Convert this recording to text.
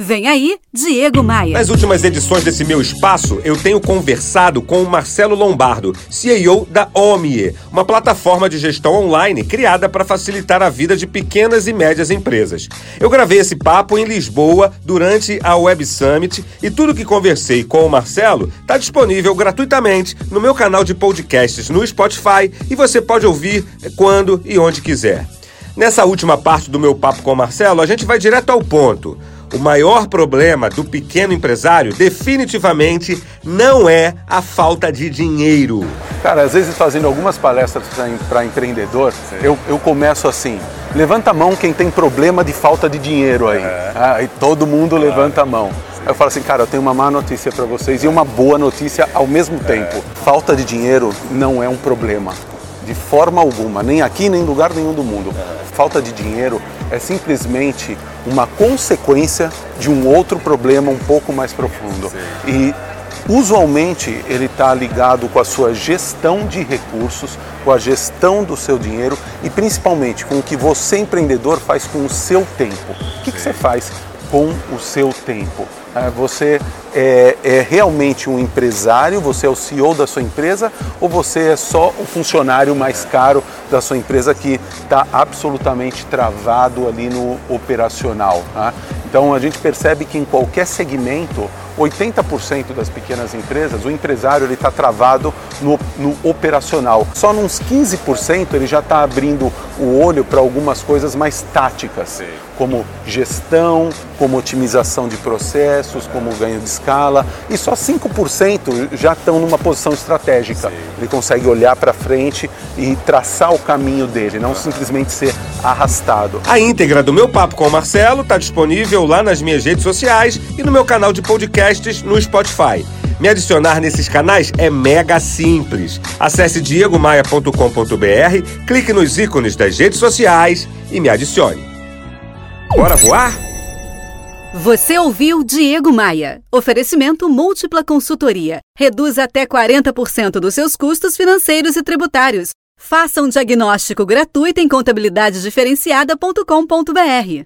Vem aí, Diego Maia. Nas últimas edições desse meu espaço, eu tenho conversado com o Marcelo Lombardo, CEO da OMIE, uma plataforma de gestão online criada para facilitar a vida de pequenas e médias empresas. Eu gravei esse papo em Lisboa durante a Web Summit e tudo que conversei com o Marcelo está disponível gratuitamente no meu canal de podcasts no Spotify e você pode ouvir quando e onde quiser. Nessa última parte do meu papo com o Marcelo, a gente vai direto ao ponto. O maior problema do pequeno empresário definitivamente não é a falta de dinheiro. Cara, às vezes fazendo algumas palestras para empreendedor, eu, eu começo assim: levanta a mão quem tem problema de falta de dinheiro aí. É. Ah, e todo mundo ah. levanta a mão. Aí eu falo assim, cara, eu tenho uma má notícia para vocês e uma boa notícia ao mesmo tempo. É. Falta de dinheiro não é um problema de forma alguma, nem aqui nem em lugar nenhum do mundo. Falta de dinheiro é simplesmente uma consequência de um outro problema um pouco mais profundo. E usualmente ele está ligado com a sua gestão de recursos, com a gestão do seu dinheiro e principalmente com o que você empreendedor faz com o seu tempo. O que, que você faz com o seu tempo? Ah, você é, é, realmente um empresário, você é o CEO da sua empresa ou você é só o funcionário mais caro da sua empresa que está absolutamente travado ali no operacional? Tá? Então a gente percebe que em qualquer segmento 80% das pequenas empresas, o empresário ele está travado no, no, operacional. Só nos 15% ele já está abrindo o olho para algumas coisas mais táticas, Sim. como gestão, como otimização de processos, como ganho de escala. E só 5% já estão numa posição estratégica. Sim. Ele consegue olhar para frente e traçar o caminho dele, não simplesmente ser arrastado. A íntegra do meu papo com o Marcelo está disponível lá nas minhas redes sociais e no meu canal de podcast podcasts no Spotify. Me adicionar nesses canais é mega simples. Acesse diegomaia.com.br, clique nos ícones das redes sociais e me adicione. Bora voar? Você ouviu Diego Maia. Oferecimento múltipla consultoria. Reduz até 40% dos seus custos financeiros e tributários. Faça um diagnóstico gratuito em contabilidadediferenciada.com.br.